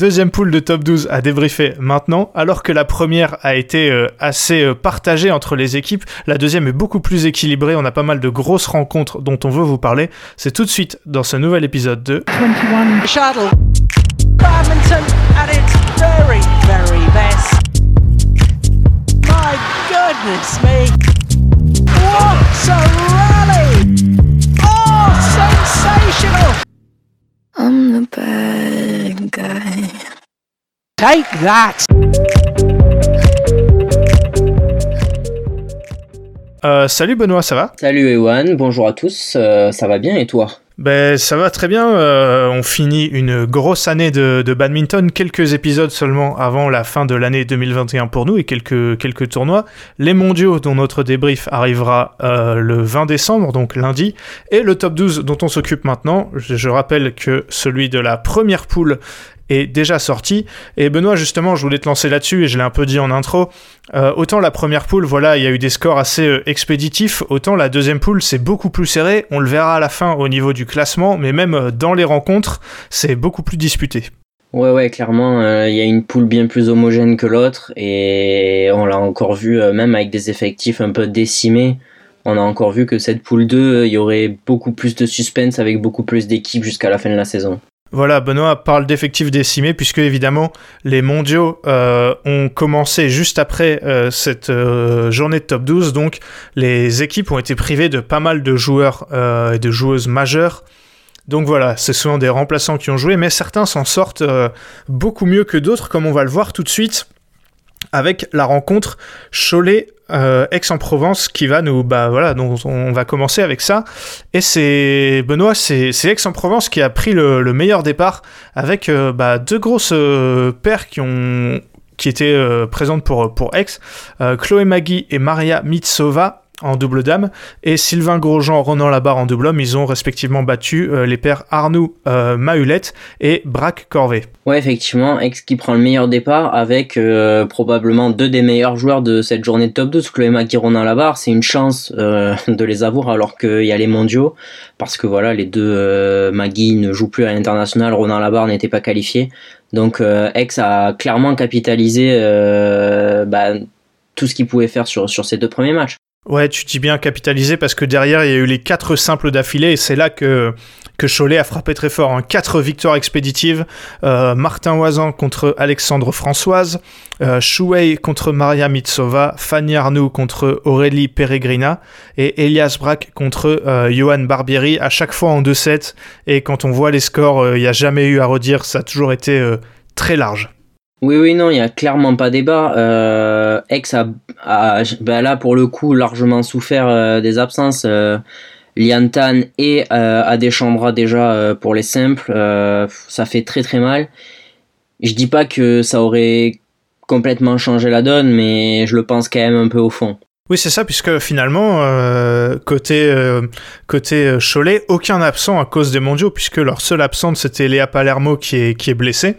deuxième poule de top 12 à débriefer maintenant, alors que la première a été euh, assez euh, partagée entre les équipes. La deuxième est beaucoup plus équilibrée. On a pas mal de grosses rencontres dont on veut vous parler. C'est tout de suite dans ce nouvel épisode de 21 Shuttle. Badminton at its very, very best. My goodness me. What a rally! Oh, sensational! I'm the bad guy. Take that! Euh, salut Benoît, ça va? Salut Ewan, bonjour à tous, euh, ça va bien et toi? Ben ça va très bien, euh, on finit une grosse année de, de badminton, quelques épisodes seulement avant la fin de l'année 2021 pour nous et quelques, quelques tournois. Les mondiaux dont notre débrief arrivera euh, le 20 décembre, donc lundi, et le top 12 dont on s'occupe maintenant. Je, je rappelle que celui de la première poule est déjà sorti. Et Benoît, justement, je voulais te lancer là-dessus, et je l'ai un peu dit en intro. Euh, autant la première poule, voilà, il y a eu des scores assez euh, expéditifs, autant la deuxième poule, c'est beaucoup plus serré. On le verra à la fin au niveau du classement, mais même euh, dans les rencontres, c'est beaucoup plus disputé. Ouais, ouais, clairement, il y a une poule bien plus homogène que l'autre, et on l'a encore vu, même avec des effectifs un peu décimés, on a encore vu que cette poule 2, euh, il y aurait beaucoup plus de suspense avec beaucoup plus d'équipes jusqu'à la fin de la saison. Voilà, Benoît parle d'effectifs décimés, puisque évidemment, les mondiaux euh, ont commencé juste après euh, cette euh, journée de top 12, donc les équipes ont été privées de pas mal de joueurs et de joueuses majeures. Donc voilà, c'est souvent des remplaçants qui ont joué, mais certains s'en sortent beaucoup mieux que d'autres, comme on va le voir tout de suite avec la rencontre Cholet euh, Aix-en-Provence qui va nous bah voilà donc on va commencer avec ça. Et c'est Benoît c'est Aix-en-Provence qui a pris le, le meilleur départ avec euh, bah, deux grosses euh, paires qui ont qui étaient euh, présentes pour pour Aix euh, Chloé Magui et Maria Mitsova en double dame et Sylvain Grosjean, Ronan Labarre en double homme, ils ont respectivement battu euh, les paires Arnoux euh, Mahulette et Braque Corvée. Ouais, effectivement, Ex qui prend le meilleur départ avec euh, probablement deux des meilleurs joueurs de cette journée de top 12, Chloé Magui, Ronan Labarre. C'est une chance euh, de les avoir alors qu'il y a les mondiaux, parce que voilà, les deux Magui ne jouent plus à l'international, Ronan Labarre n'était pas qualifié. Donc Ex a clairement capitalisé bah, tout ce qu'il pouvait faire sur, sur ces deux premiers matchs. Ouais, tu dis bien capitalisé parce que derrière, il y a eu les quatre simples d'affilée et c'est là que, que Cholet a frappé très fort. Hein. Quatre victoires expéditives. Euh, Martin Oisan contre Alexandre Françoise, euh, contre Maria Mitsova, Fanny Arnoux contre Aurélie Peregrina et Elias Braque contre euh, Johan Barbieri, à chaque fois en 2-7. Et quand on voit les scores, euh, il n'y a jamais eu à redire, ça a toujours été euh, très large. Oui, oui, non, il y a clairement pas débat. Euh, a, a ben là pour le coup largement souffert euh, des absences. Euh, Lian Tan et euh, Adechambra déjà pour les simples, ça fait très très mal. Je dis pas que ça aurait complètement changé la donne, mais je le pense quand même un peu au fond. Oui, c'est ça, puisque finalement, côté, Cholet, aucun absent à cause des mondiaux, puisque leur seule absente, c'était Léa Palermo qui est, qui est blessée.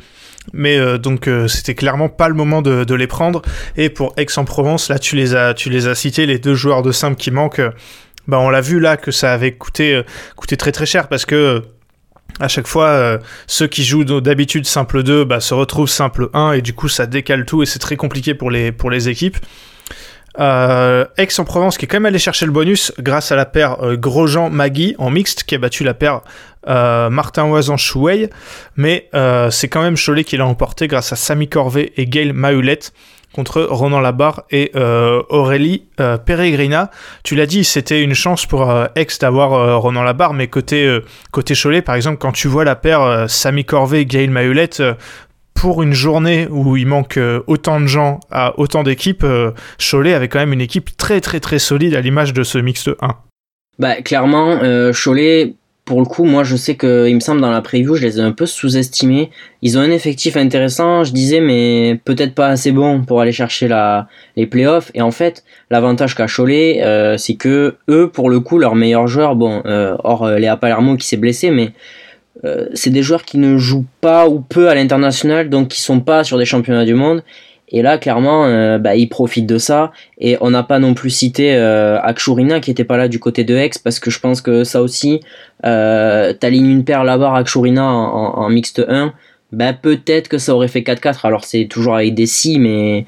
Mais euh, donc, euh, c'était clairement pas le moment de, les prendre. Et pour Aix-en-Provence, là, tu les, as, tu les as cités, les deux joueurs de simple qui manquent. euh, bah, on l'a vu là que ça avait coûté, euh, coûté très très cher, parce que à chaque fois, ceux qui jouent d'habitude simple 2 bah, se retrouvent simple 1 et du coup ça décale tout et c'est très compliqué pour les, pour les équipes. Euh, Aix-en-Provence qui est quand même allé chercher le bonus grâce à la paire euh, Grosjean-Magui en mixte qui a battu la paire euh, Martin Oisan-Chouey mais euh, c'est quand même Cholet qui l'a emporté grâce à Samy Corvet et Gail Mahulette contre Ronan Labarre et Aurélie Peregrina. Tu l'as dit, c'était une chance pour Aix d'avoir Ronan Labarre, mais côté, Cholet, par exemple, quand tu vois la paire Samy Corvet et Gail Mahulette, pour une journée où il manque euh, autant de gens à autant d'équipes, euh, Cholet avait quand même une équipe très très très solide à l'image de ce mixte 1. Bah clairement, euh, Cholet, pour le coup, moi je sais que il me semble dans la preview, je les ai un peu sous-estimés. Ils ont un effectif intéressant, je disais, mais peut-être pas assez bon pour aller chercher la, les playoffs. Et en fait, l'avantage qu'a Cholet, c'est que eux, pour le coup, leurs meilleurs joueurs, bon, euh, hors Léa Palermo qui s'est blessé, mais euh, c'est des joueurs qui ne jouent pas ou peu à l'international, donc qui sont pas sur des championnats du monde. Et là, clairement, euh, bah, ils profitent de ça. Et on n'a pas non plus cité euh, qui était pas là du côté de Aix parce que je pense que ça aussi, euh, t'alignes une paire là-bas Akshurina en, en, mixte 1. bah peut-être que ça aurait fait 4-4. Alors c'est toujours avec des si, mais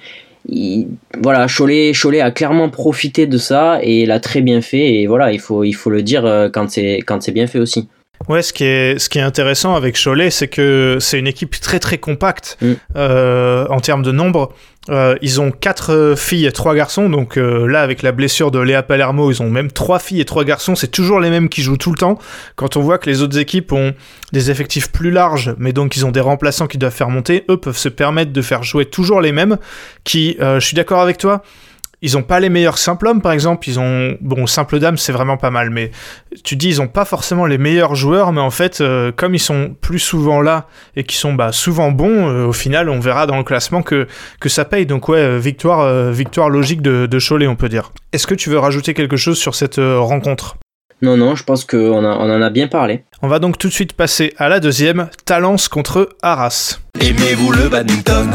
voilà, Cholet, Cholet a clairement profité de ça et l'a très bien fait. Et voilà, il faut, il faut le dire quand c'est bien fait aussi. Ouais, ce qui est, ce qui est intéressant avec Cholet, c'est que c'est une équipe très très compacte Mm. euh, en termes de nombre. Euh, ils ont quatre filles et trois garçons, donc euh, là avec la blessure de Léa Palermo, ils ont même trois filles et trois garçons. C'est toujours les mêmes qui jouent tout le temps. Quand on voit que les autres équipes ont des effectifs plus larges, mais donc ils ont des remplaçants qui doivent faire monter, eux peuvent se permettre de faire jouer toujours les mêmes. Qui, euh, je suis d'accord avec toi. Ils ont pas les meilleurs simples hommes, par exemple. Ils ont bon simple dame, c'est vraiment pas mal, mais tu dis ils ont pas forcément les meilleurs joueurs, mais en fait, euh, comme ils sont plus souvent là et qu'ils sont bah, souvent bons, euh, au final, on verra dans le classement que que ça paye. Donc ouais, euh, victoire, victoire logique de, Cholet, on peut dire. Est-ce que tu veux rajouter quelque chose sur cette rencontre? Non, non, je pense qu'on on en a bien parlé. On va donc tout de suite passer à la deuxième, Talence contre Arras. Aimez-vous le badminton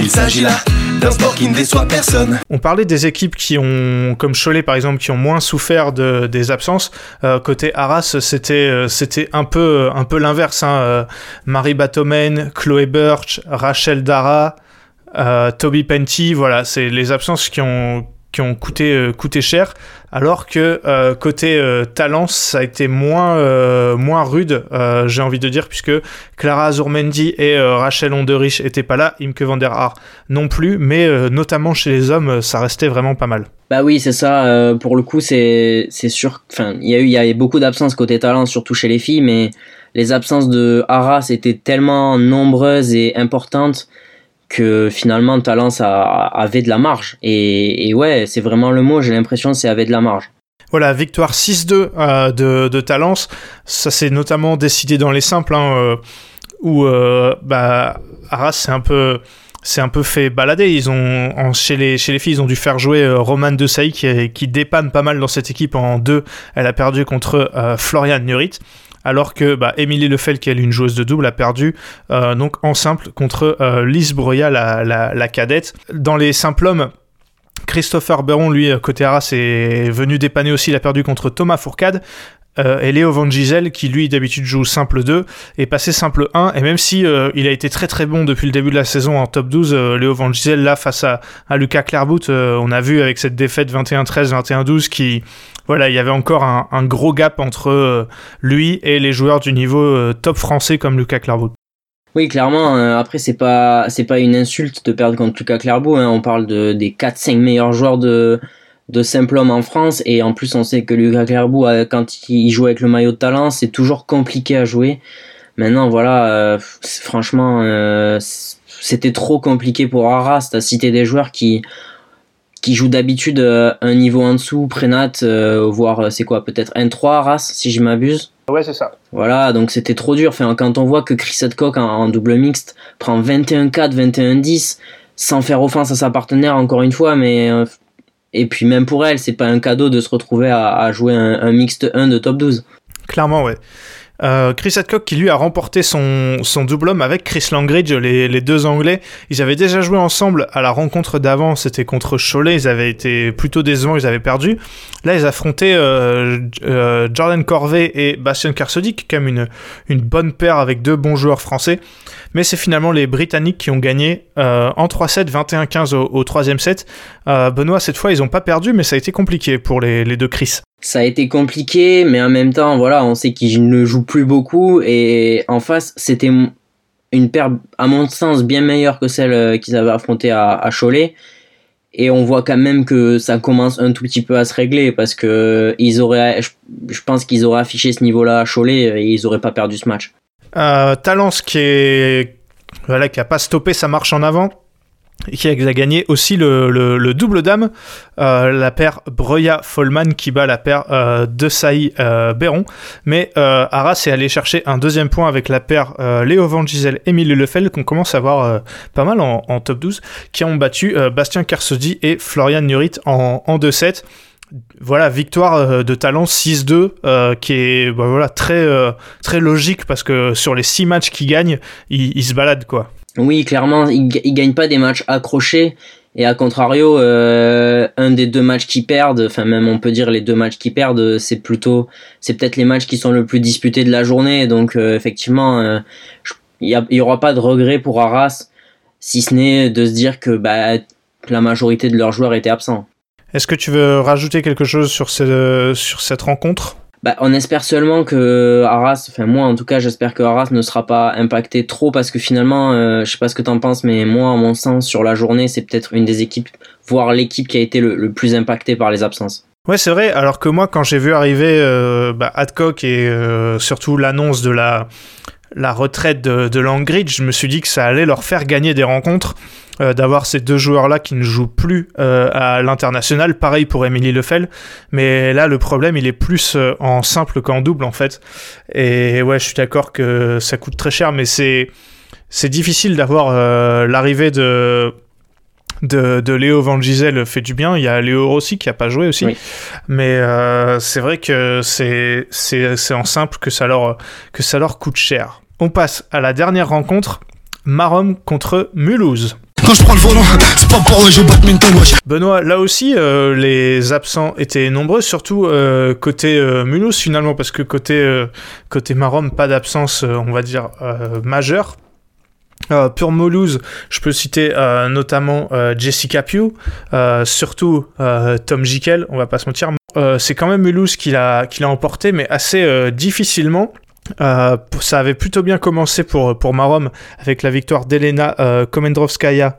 Il s'agit là d'un sport qui ne déçoit personne. On parlait des équipes qui ont, comme Cholet par exemple, qui ont moins souffert de, des absences. Euh, côté Arras, c'était euh, c'était un peu un peu l'inverse. Hein. Euh, Marie Batomen, Chloé Birch, Rachel Dara, euh, Toby Penty, voilà, c'est les absences qui ont qui ont coûté euh, coûté cher. Alors que euh, côté euh, talent, ça a été moins euh, moins rude, j'ai envie de dire, puisque Clara Azurmendi et Rachel Onderich étaient pas là, Imke van der Haar non plus, mais notamment chez les hommes, ça restait vraiment pas mal. Bah oui, c'est ça. pour le coup, c'est sûr. Enfin, il y a eu y avait beaucoup d'absences côté talent, surtout chez les filles, mais les absences de Arras étaient tellement nombreuses et importantes que finalement talent ça avait de la marge. Et, ouais, c'est vraiment le mot. J'ai l'impression c'est avait de la marge. Voilà, victoire 6-2 euh, de, de Talence. Ça s'est notamment décidé dans les simples, hein, euh, où euh, bah, Arras s'est un peu un peu fait balader. Ils ont chez les chez les filles, ils ont dû faire jouer Romane de Sailly qui, qui dépanne pas mal dans cette équipe en deux. Elle a perdu contre Florian Nurit. Alors que bah, Émilie Lefel, qui est une joueuse de double, a perdu euh, donc en simple contre euh, Lise Broya, la, la, la cadette. Dans les simples hommes, Christopher Beron, lui, côté Arras, est venu dépanner aussi. Il a perdu contre Thomas Fourcade. Euh, et Léo Van Gisel, qui lui d'habitude joue simple 2, est passé simple 1. Et même si euh, il a été très très bon depuis le début de la saison en top 12, euh, Léo Van Gisel, là, face à, à Lucas Clairbout, euh, on a vu avec cette défaite 21-13, 21-12, qui, voilà, il y avait encore un, un gros gap entre euh, lui et les joueurs du niveau euh, top français comme Lucas Clairbout. Oui, clairement. euh, après, c'est pas c'est pas une insulte de perdre contre Lucas Clairbeau. Hein, on parle de des 4-5 meilleurs joueurs de de simple homme en France et en plus on sait que Lucas Clairbeau euh, quand il joue avec le maillot de talent c'est toujours compliqué à jouer maintenant voilà euh, franchement euh, c'était trop compliqué pour Arras t'as cité des joueurs qui qui jouent d'habitude un niveau en dessous Prénat euh, voire c'est quoi peut-être N3 Arras si je m'abuse Ouais, c'est ça. voilà, donc c'était trop dur. Enfin, quand on voit que Chris Hadcock en, en double mixte prend 21-4, 21-10, sans faire offense à sa partenaire, encore une fois, mais. Et puis même pour elle, c'est pas un cadeau de se retrouver à, à jouer un, un mixte 1 de top 12. Clairement, ouais. Euh, Chris Hadcock qui lui a remporté son, son double homme avec Chris Langridge, les, les deux Anglais. Ils avaient déjà joué ensemble à la rencontre d'avant, c'était contre Cholet, ils avaient été plutôt décevants, ils avaient perdu. Là, ils affrontaient euh, euh, Jordan Corvée et Bastien Kersody, qui est quand même une, une bonne paire avec deux bons joueurs français. Mais c'est finalement les Britanniques qui ont gagné euh, en 3-7, 21-15 au, au troisième set. Euh, Benoît, cette fois, ils n'ont pas perdu, mais ça a été compliqué pour les, deux Chris. Ça a été compliqué, mais en même temps, voilà, on sait qu'il ne joue plus beaucoup et en face, c'était une paire, à mon sens, bien meilleure que celle euh, qu'ils avaient affrontée à, Cholet. Et on voit quand même que ça commence un tout petit peu à se régler parce que je, pense qu'ils auraient affiché ce niveau-là à Cholet et ils auraient pas perdu ce match. Euh, Talence qui est voilà qui a pas stoppé sa marche en avant et qui a gagné aussi le, le, le double dame. Euh, la paire Breuya Folman qui bat la paire euh, de Saï euh, Béron. Mais euh, Arras est allé chercher un deuxième point avec la paire euh, Léo Van Gisel Émile Lefel qu'on commence à voir pas mal en, top 12 qui ont battu Bastien Kersody et Florian Nurit en, en 2-7 voilà, victoire euh, de talent 6-2, euh, qui est bah, voilà, très, euh, très logique parce que sur les 6 matchs qu'il gagne, il, il se balade quoi. Oui, clairement, ils, ga- ils gagnent pas des matchs accrochés. Et à contrario, un des deux matchs qu'ils perdent, enfin même on peut dire les deux matchs qu'ils perdent, c'est plutôt, c'est peut-être les matchs qui sont le plus disputés de la journée. Donc effectivement, il y, a- il y aura pas de regret pour Arras, si ce n'est de se dire que bah, la majorité de leurs joueurs étaient absents. Est-ce que tu veux rajouter quelque chose sur, ce- sur cette rencontre? Bah, on espère seulement que Arras, enfin moi en tout cas, j'espère que Arras ne sera pas impacté trop parce que finalement, euh, je sais pas ce que t'en penses, mais moi, à mon sens, sur la journée, c'est peut-être une des équipes, voire l'équipe qui a été le, le plus impactée par les absences. Ouais, c'est vrai. Alors que moi, quand j'ai vu arriver euh, bah, Adcock et euh, surtout l'annonce de la, la retraite de, de Langridge, je me suis dit que ça allait leur faire gagner des rencontres. Euh, d'avoir ces deux joueurs-là qui ne jouent plus euh, à l'international. Pareil pour Émilie Lefel. Mais là, le problème, il est plus euh, en simple qu'en double, en fait. Et ouais, je suis d'accord que ça coûte très cher, mais c'est c'est difficile d'avoir euh, l'arrivée de de, de Léo Van Gisel fait du bien. Il y a Léo Rossi qui a pas joué aussi. Oui. Mais euh, c'est vrai que c'est c'est c'est en simple que ça leur que ça leur coûte cher. On passe à la dernière rencontre. Marom contre Mulhouse. Benoît, là aussi, euh, les absents étaient nombreux, surtout euh, côté euh, Mulhouse finalement, parce que côté, euh, côté Marom, pas d'absence, euh, on va dire, euh, majeure. Euh, pour Mulhouse, je peux citer euh, notamment euh, Jessica Pugh, surtout Tom Jikel, on va pas se mentir. C'est quand même Mulhouse qui l'a emporté, mais assez difficilement. Euh, ça avait plutôt bien commencé pour, pour Marom avec la victoire d'Elena euh, Komendrovskaya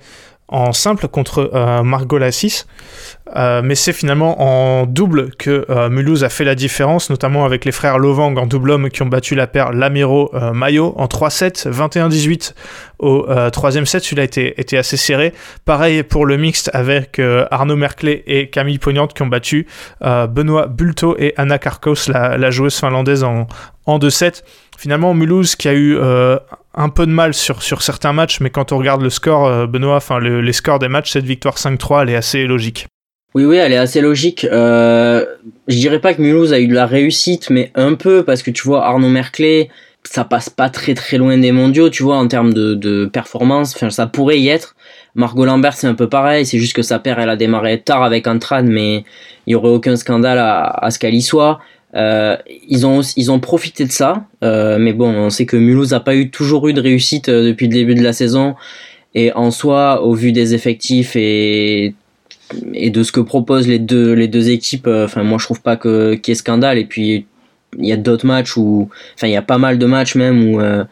en simple contre euh, Margot Lassis. Euh, mais c'est finalement en double que euh, Mulhouse a fait la différence, notamment avec les frères Lovang en double homme qui ont battu la paire Lamiro euh, Mayo en 3-7, 21-18 au troisième set. Celui-là était, assez serré. Pareil pour le mixte avec Arnaud Merclé et Camille Pognante qui ont battu Benoît Bulto et Anna Karkos, la, joueuse finlandaise, en, en 2-7. Finalement, Mulhouse qui a eu un peu de mal sur, certains matchs, mais quand on regarde le score, euh, Benoît, enfin le- les scores des matchs, cette victoire 5-3, elle est assez logique. Oui, oui, elle est assez logique. Euh, je dirais pas que Mulhouse a eu de la réussite, mais un peu, parce que tu vois, Arnaud Merclé, ça passe pas très très loin des mondiaux, tu vois, en termes de, de performance. Enfin, ça pourrait y être. Margot Lambert, c'est un peu pareil, c'est juste que sa paire, elle a démarré tard avec Antrad, mais il y aurait aucun scandale à ce qu'elle y soit. Euh, ils ont ils ont profité de ça, euh, mais bon, on sait que Mulhouse a pas eu toujours eu de réussite euh, depuis le début de la saison, et en soi, au vu des effectifs et et de ce que proposent les deux les deux équipes, euh, enfin moi je trouve pas que qu'il y ait scandale, et puis il y a d'autres matchs où, enfin il y a pas mal de matchs même où euh,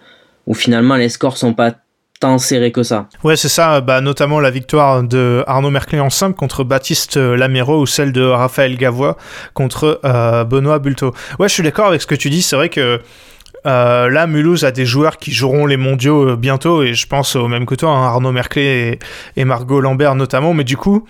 où finalement les scores sont pas tant que ça. Ouais, c'est ça, bah, notamment la victoire de Arnaud Merclé en simple contre Baptiste Lamero ou celle de Raphaël Gavois contre euh, Benoît Bulto. Ouais, je suis d'accord avec ce que tu dis, c'est vrai que euh, là, Mulhouse a des joueurs qui joueront les mondiaux euh, bientôt, et je pense au même que toi, hein, Arnaud Merclé et, Margot Lambert notamment, mais du coup,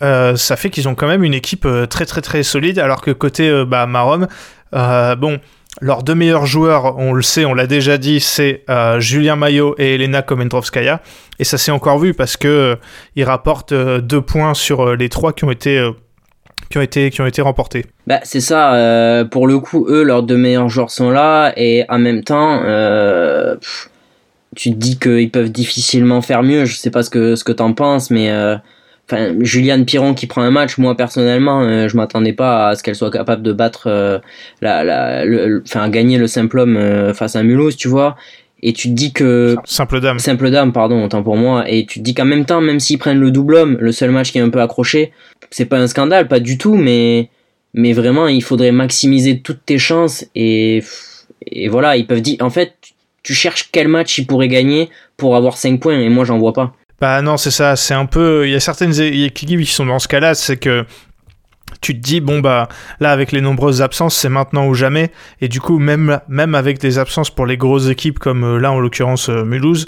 ça fait qu'ils ont quand même une équipe très très très solide, alors que côté bah, Marom, bon, leurs deux meilleurs joueurs, on le sait, on l'a déjà dit, c'est euh, Julien Maillot et Elena Komentrovskaya. Et ça s'est encore vu parce que euh, ils rapportent euh, deux points sur euh, les trois qui ont été, qui ont été, qui ont été remportés. Bah c'est ça, pour le coup eux leurs deux meilleurs joueurs sont là et en même temps tu te dis qu'ils peuvent difficilement faire mieux, je sais pas ce que ce que t'en penses mais enfin Juliane Piron qui prend un match, moi personnellement euh, je m'attendais pas à ce qu'elle soit capable de battre euh, la, la le- enfin gagner le simple homme euh, face à Mulhouse, tu vois. Et tu te dis que Simple dame. simple dame, pardon, autant pour moi. Et tu te dis qu'en même temps, même s'ils prennent le double homme, le seul match qui est un peu accroché, c'est pas un scandale, pas du tout, mais, mais vraiment, il faudrait maximiser toutes tes chances et, et voilà, ils peuvent dire, en fait, tu cherches quel match ils pourraient gagner pour avoir 5 points et moi, j'en vois pas. Bah non, c'est ça, c'est un peu... Il y a certaines équipes qui sont dans ce cas-là, c'est que tu te dis, bon bah là avec les nombreuses absences, c'est maintenant ou jamais. Et du coup, même, même avec des absences pour les grosses équipes comme euh, là en l'occurrence euh, Mulhouse,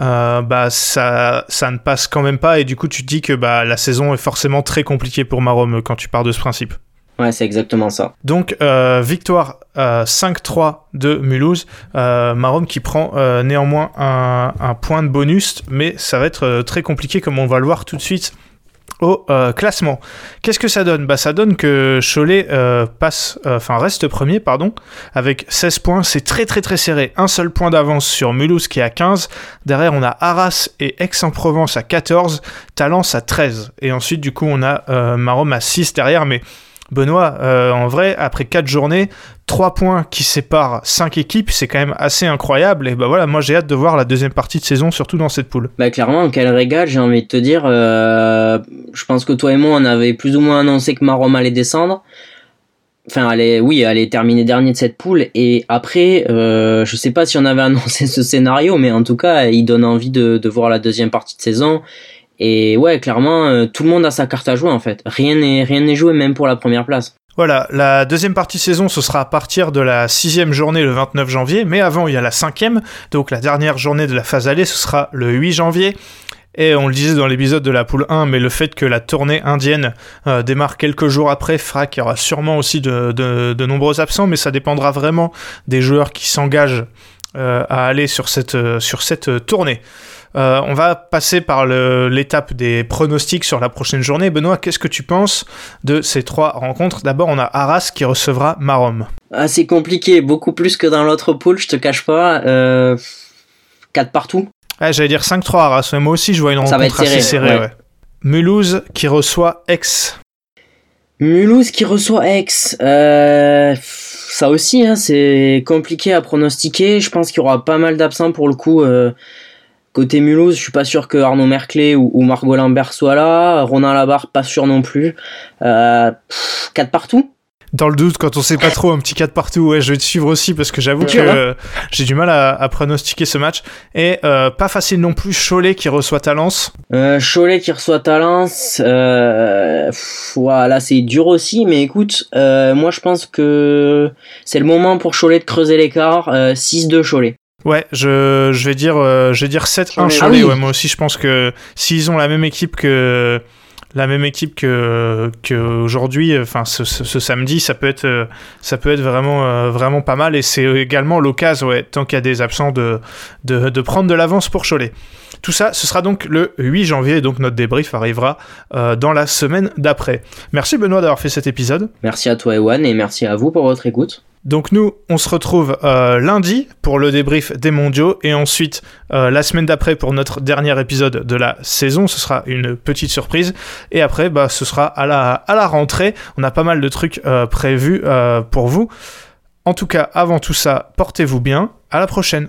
euh, bah ça, ça ne passe quand même pas. Et du coup, tu te dis que bah, la saison est forcément très compliquée pour Marom quand tu pars de ce principe. Ouais, c'est exactement ça. Donc, euh, victoire euh, 5-3 de Mulhouse. Euh, Marom qui prend euh, néanmoins un, point de bonus, mais ça va être euh, très compliqué comme on va le voir tout de suite au euh, classement. Qu'est-ce que ça donne? Bah ça donne que Cholet euh, passe, euh, enfin reste premier, pardon, avec 16 points. C'est très très très serré. Un seul point d'avance sur Mulhouse qui est à 15. Derrière on a Arras et Aix-en-Provence à 14, Talence à 13. Et ensuite du coup on a euh, Marom à 6 derrière, mais Benoît, euh, en vrai, après 4 journées, 3 points qui séparent 5 équipes, c'est quand même assez incroyable. Et bah voilà, moi j'ai hâte de voir la deuxième partie de saison, surtout dans cette poule. Bah clairement, quel régal, j'ai envie de te dire. euh, je pense que toi et moi, on avait plus ou moins annoncé que Marom allait descendre. Enfin, allait, oui, allait terminer dernier de cette poule. Et après, euh, je sais pas si on avait annoncé ce scénario, mais en tout cas, il donne envie de, de voir la deuxième partie de saison. Et ouais, clairement, euh, tout le monde a sa carte à jouer en fait. Rien n'est rien n'est joué, même pour la première place. Voilà, la deuxième partie saison, ce sera à partir de la sixième journée le 29 janvier, mais avant il y a la cinquième, donc la dernière journée de la phase allée, ce sera le 8 janvier. Et on le disait dans l'épisode de la poule 1, mais le fait que la tournée indienne euh, démarre quelques jours après fera qu'il y aura sûrement aussi de, de- de nombreux absents, mais ça dépendra vraiment des joueurs qui s'engagent euh, à aller sur cette, sur cette tournée. Euh, on va passer par l'étape des pronostics sur la prochaine journée. Benoît, qu'est-ce que tu penses de ces trois rencontres? D'abord, on a Arras qui recevra Marom. Ah, c'est compliqué, beaucoup plus que dans l'autre poule, je te cache pas. Euh, 4 partout. Ah, J'allais dire 5-3 Arras, mais moi aussi je vois une rencontre serré, assez serrée. ouais. ouais. Mulhouse qui reçoit Aix. Mulhouse qui reçoit Aix. Euh, ça aussi, hein, c'est compliqué à pronostiquer. Je pense qu'il y aura pas mal d'absents pour le coup. euh, côté Mulhouse, je suis pas sûr que Arnaud Merclé ou, ou Margot Lambert soient là. Ronan Labarre, pas sûr non plus. Euh, 4 partout. Dans le doute, quand on sait pas trop, un petit 4 partout, ouais, je vais te suivre aussi parce que j'avoue que euh, j'ai du mal à, à pronostiquer ce match. Et euh, pas facile non plus, Cholet qui reçoit Talence. Euh, Cholet qui reçoit Talence, euh, pff, ouah, là c'est dur aussi, mais écoute, euh, moi je pense que c'est le moment pour Cholet de creuser l'écart, euh, 6-2 Cholet. Ouais, je, je vais dire, euh, je vais dire 7-1 Cholet. Ah oui. ouais, moi aussi, je pense que s'ils ont la même équipe que la même équipe que qu'aujourd'hui, enfin ce, ce, ce samedi, ça peut être euh, ça peut être vraiment euh, vraiment pas mal et c'est également l'occasion, ouais, tant qu'il y a des absents de, de de prendre de l'avance pour Cholet. Tout ça, ce sera donc le 8 janvier, donc notre débrief arrivera euh, dans la semaine d'après. Merci Benoît d'avoir fait cet épisode. Merci à toi Ewan et merci à vous pour votre écoute. Donc nous, on se retrouve euh, lundi pour le débrief des mondiaux et ensuite euh, la semaine d'après pour notre dernier épisode de la saison. Ce sera une petite surprise et après, bah, ce sera à la, rentrée. On a pas mal de trucs euh, prévus pour vous. En tout cas, avant tout ça, portez-vous bien. À la prochaine.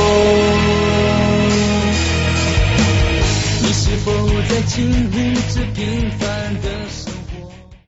watching